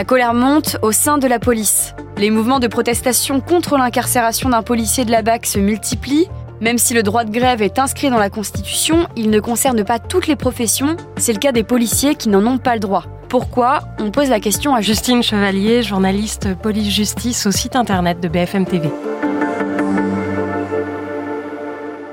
La colère monte au sein de la police. Les mouvements de protestation contre l'incarcération d'un policier de la BAC se multiplient. Même si le droit de grève est inscrit dans la Constitution, il ne concerne pas toutes les professions. C'est le cas des policiers qui n'en ont pas le droit. Pourquoi? On pose la question à Justine Chevalier, journaliste police-justice au site internet de BFM TV.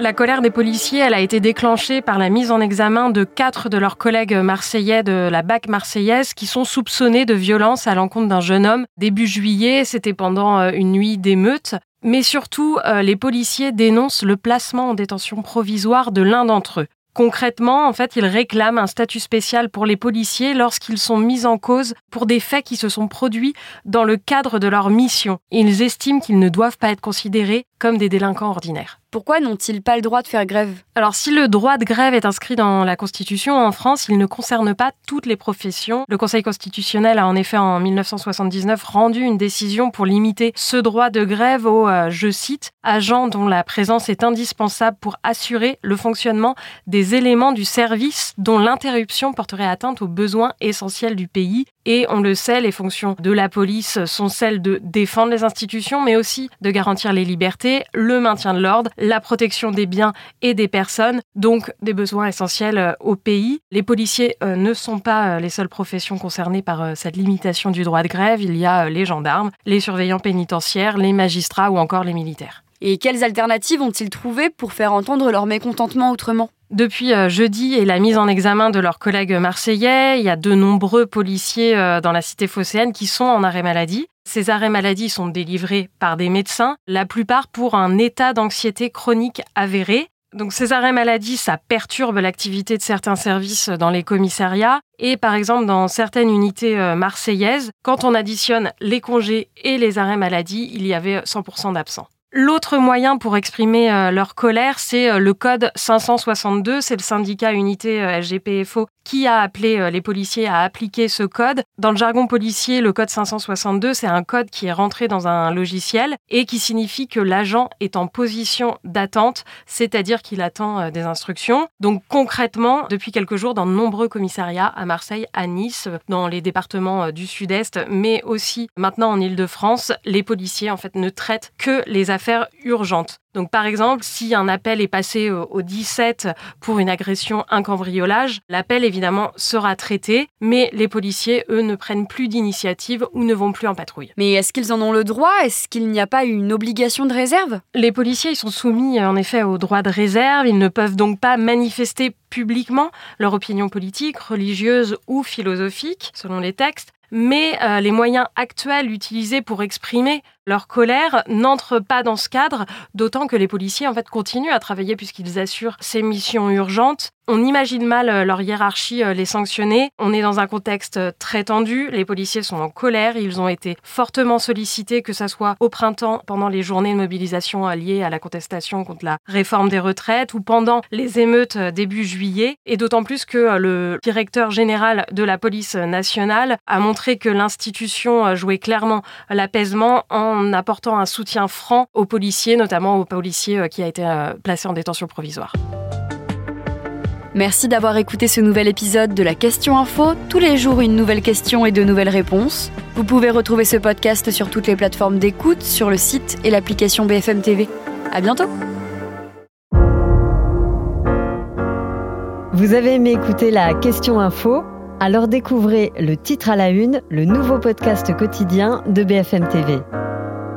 La colère des policiers, elle a été déclenchée par la mise en examen de quatre de leurs collègues marseillais de la BAC marseillaise qui sont soupçonnés de violence à l'encontre d'un jeune homme. Début juillet, c'était pendant euh, une nuit d'émeute. Mais surtout, euh, les policiers dénoncent le placement en détention provisoire de l'un d'entre eux. Concrètement, en fait, ils réclament un statut spécial pour les policiers lorsqu'ils sont mis en cause pour des faits qui se sont produits dans le cadre de leur mission. Ils estiment qu'ils ne doivent pas être considérés comme des délinquants ordinaires. Pourquoi n'ont-ils pas le droit de faire grève? Alors si le droit de grève est inscrit dans la Constitution en France, il ne concerne pas toutes les professions. Le Conseil constitutionnel a en effet en 1979 rendu une décision pour limiter ce droit de grève aux, euh, je cite, agents dont la présence est indispensable pour assurer le fonctionnement des éléments du service dont l'interruption porterait atteinte aux besoins essentiels du pays. Et on le sait, les fonctions de la police sont celles de défendre les institutions, mais aussi de garantir les libertés, le maintien de l'ordre, la protection des biens et des personnes, donc des besoins essentiels euh, au pays. Les policiers euh, ne sont pas euh, les seules professions concernées par cette limitation du droit de grève. Il y a les gendarmes, les surveillants pénitentiaires, les magistrats ou encore les militaires. Et quelles alternatives ont-ils trouvé pour faire entendre leur mécontentement autrement? Depuis jeudi et la mise en examen de leurs collègues marseillais, il y a de nombreux policiers dans la cité phocéenne qui sont en arrêt maladie. Ces arrêts maladie sont délivrés par des médecins, la plupart pour un état d'anxiété chronique avéré. Donc ces arrêts maladie, ça perturbe l'activité de certains services dans les commissariats et par exemple dans certaines unités euh, marseillaises, quand on additionne les congés et les arrêts maladie, il y avait 100% d'absents. L'autre moyen pour exprimer euh, leur colère, c'est euh, le code 562, c'est le syndicat unité SGPFO qui a appelé euh, les policiers à appliquer ce code. Dans le jargon policier, le code 562, c'est un code qui est rentré dans un logiciel et qui signifie que l'agent est en position d'attente, c'est-à-dire qu'il attend euh, des instructions. Donc concrètement, depuis quelques jours, dans de nombreux commissariats à Marseille, à Nice, dans les départements euh, du Sud-Est, mais aussi maintenant en Île-de-France, les policiers en fait ne traitent que les affaires urgentes. Donc par exemple, si un appel est passé au 17 pour une agression, un cambriolage, l'appel évidemment sera traité, mais les policiers, eux, ne prennent plus d'initiative ou ne vont plus en patrouille. Mais est-ce qu'ils en ont le droit? Est-ce qu'il n'y a pas une obligation de réserve? Les policiers ils sont soumis en effet au droit de réserve, ils ne peuvent donc pas manifester publiquement leur opinion politique, religieuse ou philosophique, selon les textes, mais euh, les moyens actuels utilisés pour exprimer leur colère n'entrent pas dans ce cadre, d'autant que les policiers en fait continuent à travailler puisqu'ils assurent ces missions urgentes. On imagine mal euh, leur hiérarchie euh, les sanctionner. On est dans un contexte très tendu. Les policiers sont en colère. Ils ont été fortement sollicités, que ce soit au printemps, pendant les journées de mobilisation liées à la contestation contre la réforme des retraites ou pendant les émeutes début juillet. Et d'autant plus que le directeur général de la police nationale a montré que l'institution jouait clairement l'apaisement en apportant un soutien franc aux policiers, notamment aux policiers euh, qui a été euh, placé en détention provisoire. Merci d'avoir écouté ce nouvel épisode de la Question Info. Tous les jours, une nouvelle question et de nouvelles réponses. Vous pouvez retrouver ce podcast sur toutes les plateformes d'écoute, sur le site et l'application BFM TV. À bientôt! Vous avez aimé écouter la Question Info? Alors découvrez le titre à la une, le nouveau podcast quotidien de BFM TV.